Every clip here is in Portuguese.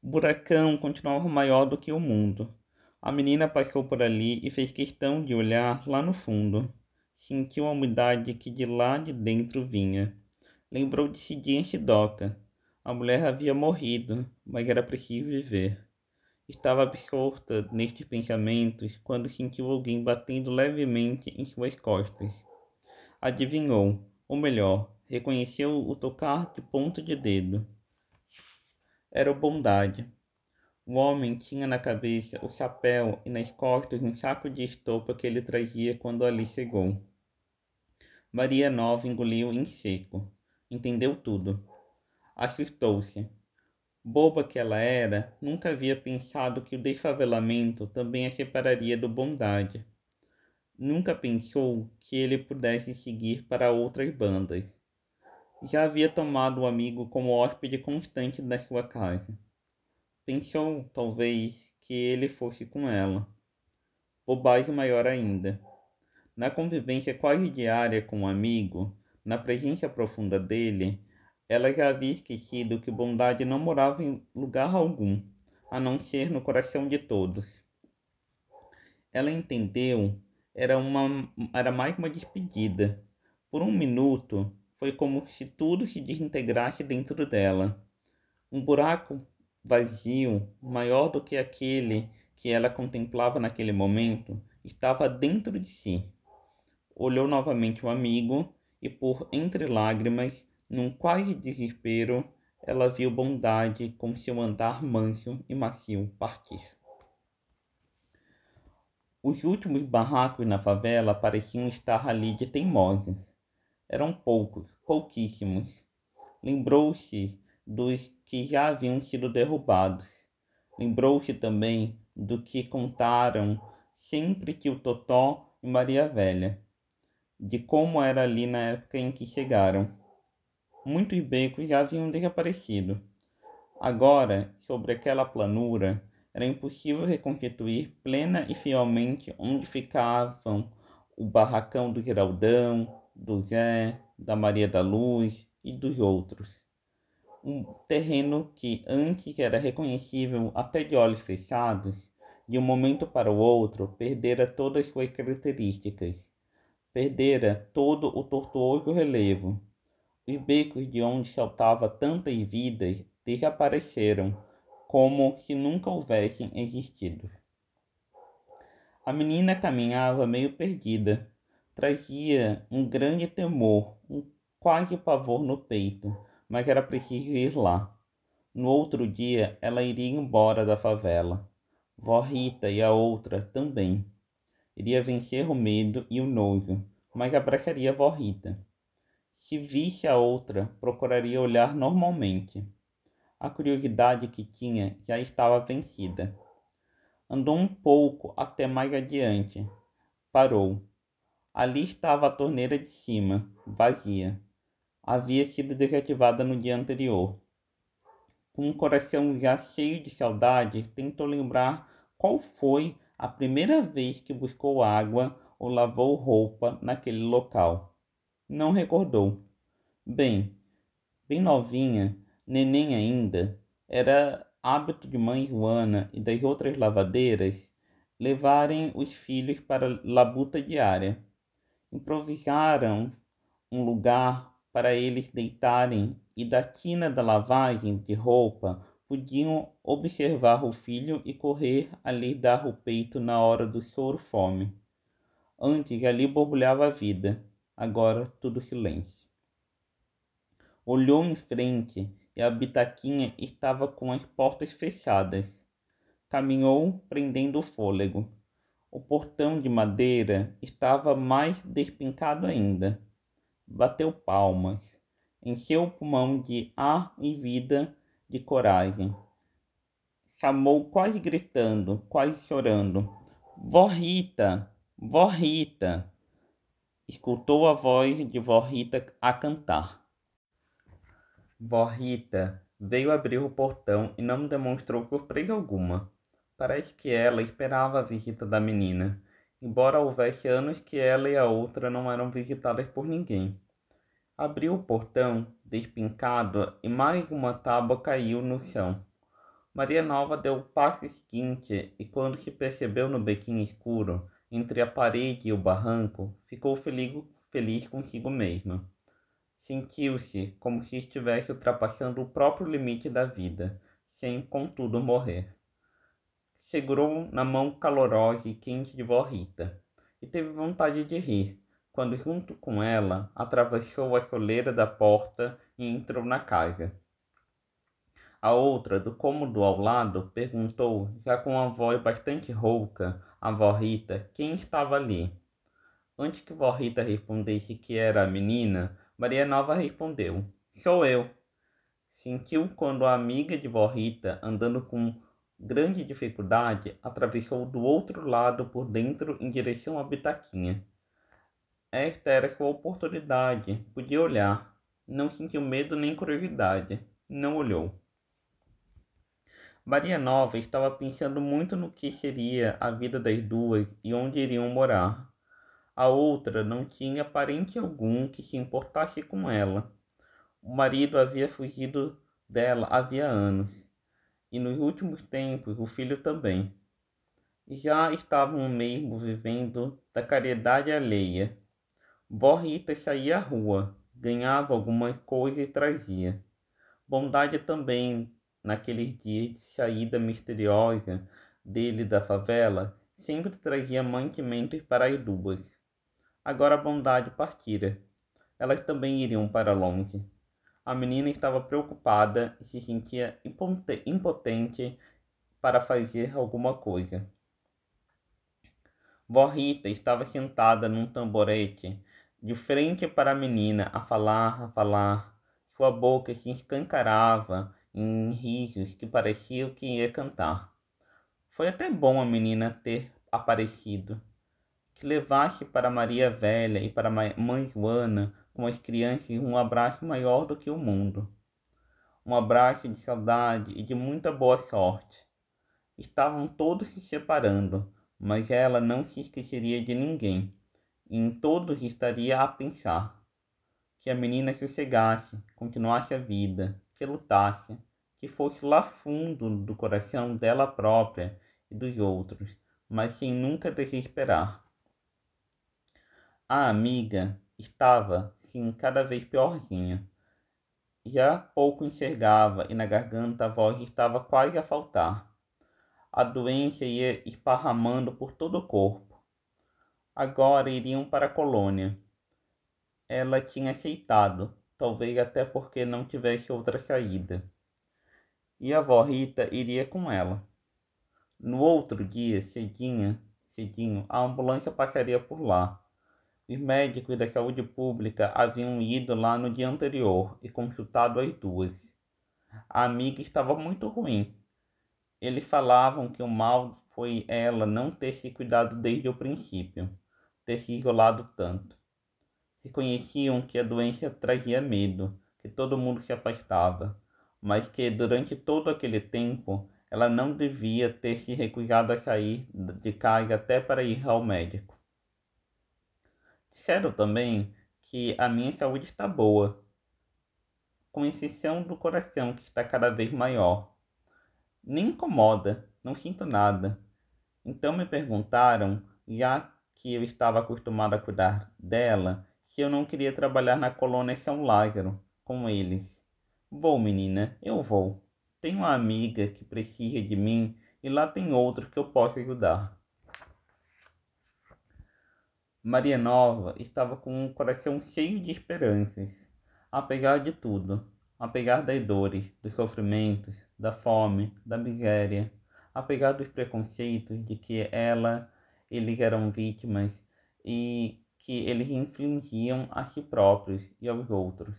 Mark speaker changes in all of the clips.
Speaker 1: O buracão continuava maior do que o mundo. A menina passou por ali e fez questão de olhar lá no fundo. Sentiu a umidade que de lá de dentro vinha. Lembrou de Cidinha Shidoka. A mulher havia morrido, mas era preciso viver. Estava absorta nestes pensamentos quando sentiu alguém batendo levemente em suas costas. Adivinhou, ou melhor, reconheceu o tocar de ponta de dedo. Era Bondade. O homem tinha na cabeça o chapéu e nas costas um saco de estopa que ele trazia quando ali chegou. Maria Nova engoliu em seco. Entendeu tudo. Assustou-se. Boba que ela era, nunca havia pensado que o desfavelamento também a separaria do Bondade. Nunca pensou que ele pudesse seguir para outras bandas. Já havia tomado o amigo como hóspede constante da sua casa. Pensou, talvez, que ele fosse com ela. Bobagem maior ainda. Na convivência quase diária com o um amigo, na presença profunda dele, ela já havia esquecido que bondade não morava em lugar algum, a não ser no coração de todos. Ela entendeu, era, uma, era mais uma despedida. Por um minuto, foi como se tudo se desintegrasse dentro dela. Um buraco vazio, maior do que aquele que ela contemplava naquele momento, estava dentro de si. Olhou novamente o amigo e, por entre lágrimas, num quase desespero, ela viu bondade com seu andar manso e macio partir. Os últimos barracos na favela pareciam estar ali de teimosos. Eram poucos, pouquíssimos. Lembrou-se dos que já haviam sido derrubados. Lembrou-se também do que contaram sempre que o Totó e Maria Velha, de como era ali na época em que chegaram muitos becos já haviam desaparecido. Agora, sobre aquela planura, era impossível reconstituir plena e fielmente onde ficavam o barracão do Geraldão, do Zé, da Maria da Luz e dos outros. Um terreno que antes era reconhecível até de olhos fechados, de um momento para o outro perdera todas suas características, perdera todo o tortuoso relevo, os becos de onde saltava tantas vidas desapareceram, como se nunca houvessem existido. A menina caminhava meio perdida. Trazia um grande temor, um quase pavor no peito, mas era preciso ir lá. No outro dia, ela iria embora da favela. Vó Rita e a outra também. Iria vencer o medo e o nojo, mas abraçaria Vó Rita. Se visse a outra, procuraria olhar normalmente. A curiosidade que tinha já estava vencida. Andou um pouco até mais adiante. Parou. Ali estava a torneira de cima, vazia. Havia sido desativada no dia anterior. Com o coração já cheio de saudade, tentou lembrar qual foi a primeira vez que buscou água ou lavou roupa naquele local não recordou. Bem, bem novinha, neném ainda, era hábito de mãe Joana e das outras lavadeiras levarem os filhos para labuta diária. Improvisaram um lugar para eles deitarem e da quina da lavagem de roupa podiam observar o filho e correr a lhe dar o peito na hora do choro fome. Antes ali borbulhava a vida, agora tudo silêncio. Olhou em frente e a bitaquinha estava com as portas fechadas. Caminhou prendendo o fôlego. O portão de madeira estava mais despincado ainda. Bateu palmas. Encheu o pulmão de ar e vida, de coragem. Chamou quase gritando, quase chorando. Vó Rita! Vó Rita! escutou a voz de Vó Rita a cantar. Vó Rita veio abrir o portão e não demonstrou surpresa alguma. Parece que ela esperava a visita da menina, embora houvesse anos que ela e a outra não eram visitadas por ninguém. Abriu o portão, despincado, e mais uma tábua caiu no chão. Maria Nova deu o passo seguinte e, quando se percebeu no bequinho escuro, entre a parede e o barranco, ficou feliz, feliz consigo mesma. Sentiu-se como se estivesse ultrapassando o próprio limite da vida, sem, contudo, morrer. Segurou na mão calorosa e quente de vó Rita, e teve vontade de rir, quando, junto com ela, atravessou a soleira da porta e entrou na casa. A outra, do cômodo ao lado, perguntou, já com uma voz bastante rouca, a vó Rita quem estava ali. Antes que vó Rita respondesse que era a menina, Maria Nova respondeu: Sou eu. Sentiu quando a amiga de vó Rita, andando com grande dificuldade, atravessou do outro lado por dentro em direção à bitaquinha. Esta era sua oportunidade, podia olhar. Não sentiu medo nem curiosidade. Não olhou. Maria Nova estava pensando muito no que seria a vida das duas e onde iriam morar. A outra não tinha parente algum que se importasse com ela. O marido havia fugido dela havia anos, e nos últimos tempos o filho também. Já estavam mesmo vivendo da caridade alheia. Vó Rita saía à rua, ganhava alguma coisa e trazia. Bondade também naqueles dias de saída misteriosa dele da favela, sempre trazia mantimentos para as duas. Agora a bondade partira. Elas também iriam para longe. A menina estava preocupada e se sentia impotente para fazer alguma coisa. Vó Rita estava sentada num tamborete, de frente para a menina, a falar, a falar. Sua boca se escancarava em risos que pareciam que ia cantar. Foi até bom a menina ter aparecido, que levasse para Maria Velha e para mãe Joana, com as crianças, um abraço maior do que o mundo. Um abraço de saudade e de muita boa sorte. Estavam todos se separando, mas ela não se esqueceria de ninguém, e em todos estaria a pensar que a menina sossegasse, continuasse a vida, que lutasse, que fosse lá fundo do coração dela própria e dos outros, mas sem nunca desesperar. A amiga estava, sim, cada vez piorzinha. Já pouco enxergava e na garganta a voz estava quase a faltar. A doença ia esparramando por todo o corpo. Agora iriam para a colônia ela tinha aceitado, talvez até porque não tivesse outra saída. E a avó Rita iria com ela. No outro dia, cedinha, cedinho, a ambulância passaria por lá. Os médicos da saúde pública haviam ido lá no dia anterior e consultado as duas. A amiga estava muito ruim. Eles falavam que o mal foi ela não ter se cuidado desde o princípio, ter se isolado tanto. Reconheciam que a doença trazia medo, que todo mundo se afastava, mas que durante todo aquele tempo ela não devia ter se recusado a sair de casa até para ir ao médico. Disseram também que a minha saúde está boa, com exceção do coração que está cada vez maior. Nem incomoda, não sinto nada. Então me perguntaram, já que eu estava acostumado a cuidar dela, se eu não queria trabalhar na colônia São Lázaro com eles. Vou, menina, eu vou. Tenho uma amiga que precisa de mim e lá tem outro que eu posso ajudar. Maria Nova estava com um coração cheio de esperanças, apesar de tudo, apesar das dores, dos sofrimentos, da fome, da miséria, apesar dos preconceitos de que ela, eles eram vítimas e que eles infligiam a si próprios e aos outros.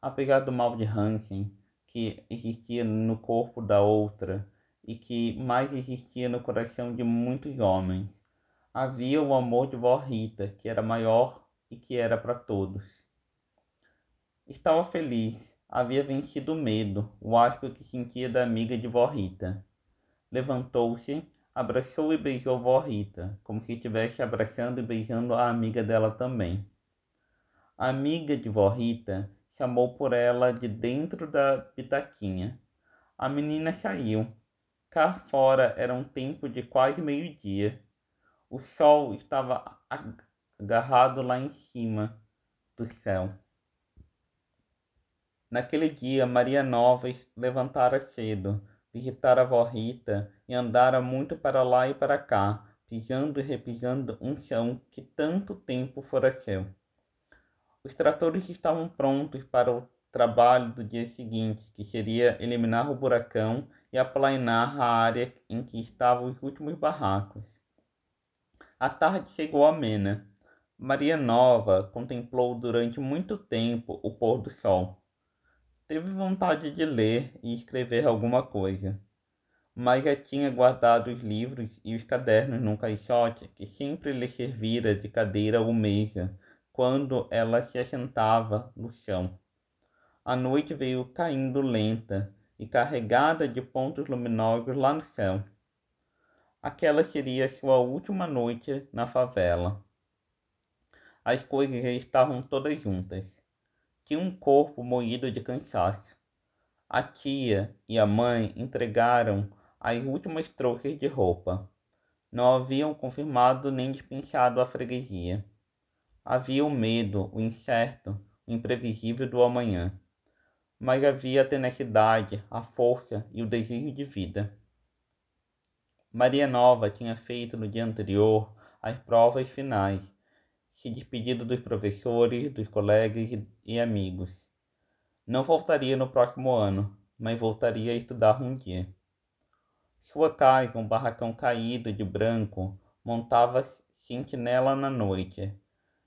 Speaker 1: Apesar do mal de Hansen, que existia no corpo da outra e que mais existia no coração de muitos homens, havia o amor de Vó Rita, que era maior e que era para todos. Estava feliz, havia vencido o medo, o asco que sentia da amiga de Vó Rita. Levantou-se abraçou e beijou vó Rita, como se estivesse abraçando e beijando a amiga dela também. A amiga de vó Rita chamou por ela de dentro da pitaquinha. A menina saiu, Cá fora era um tempo de quase meio-dia. O sol estava agarrado lá em cima do céu. Naquele dia, Maria Nova levantara cedo, visitara a avó Rita e andara muito para lá e para cá, pisando e repisando um chão que tanto tempo fora seu. Os tratores estavam prontos para o trabalho do dia seguinte, que seria eliminar o buracão e aplainar a área em que estavam os últimos barracos. A tarde chegou amena. Maria Nova contemplou durante muito tempo o pôr do sol. Teve vontade de ler e escrever alguma coisa, mas já tinha guardado os livros e os cadernos num caixote que sempre lhe servira de cadeira ou mesa quando ela se assentava no chão. A noite veio caindo lenta e carregada de pontos luminosos lá no céu. Aquela seria sua última noite na favela. As coisas já estavam todas juntas. Tinha um corpo moído de cansaço. A tia e a mãe entregaram as últimas trocas de roupa. Não haviam confirmado nem despinchado a freguesia. Havia o medo, o incerto, o imprevisível do amanhã mas havia a tenacidade, a força e o desejo de vida. Maria Nova tinha feito no dia anterior as provas finais, se despedido dos professores, dos colegas e amigos. Não voltaria no próximo ano, mas voltaria a estudar um dia. Sua casa, um barracão caído de branco, montava sentinela na noite,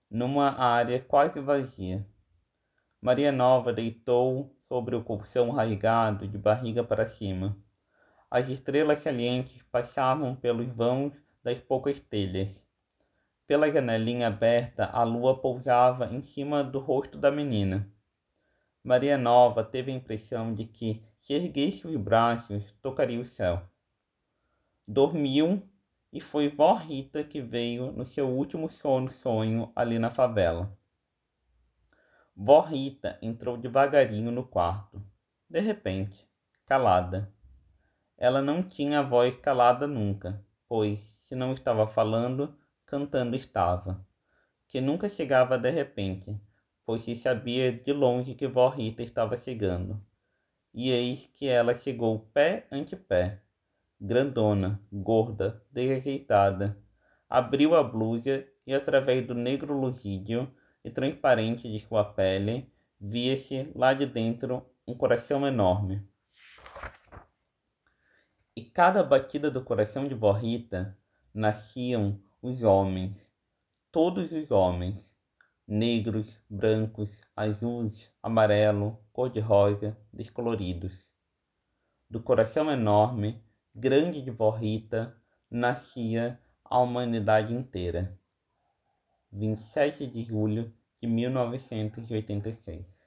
Speaker 1: numa área quase vazia. Maria Nova deitou sobre o colchão rasgado de barriga para cima. As estrelas salientes passavam pelos vãos das poucas telhas. Pela janelinha aberta, a lua pousava em cima do rosto da menina. Maria Nova teve a impressão de que, se erguesse os braços, tocaria o céu. Dormiu e foi vó Rita que veio no seu último sono sonho ali na favela. Vó Rita entrou devagarinho no quarto. De repente, calada. Ela não tinha a voz calada nunca, pois, se não estava falando, cantando estava. Que nunca chegava de repente, pois se sabia de longe que Vó Rita estava chegando. E eis que ela chegou pé ante pé, grandona, gorda, desajeitada. Abriu a blusa e, através do negro luzídio, e transparente de sua pele, via-se lá de dentro um coração enorme. E cada batida do coração de Borrita nasciam os homens, todos os homens, negros, brancos, azuis, amarelo, cor-de-rosa, descoloridos. Do coração enorme, grande de Borrita, nascia a humanidade inteira. 27 de julho de 1986.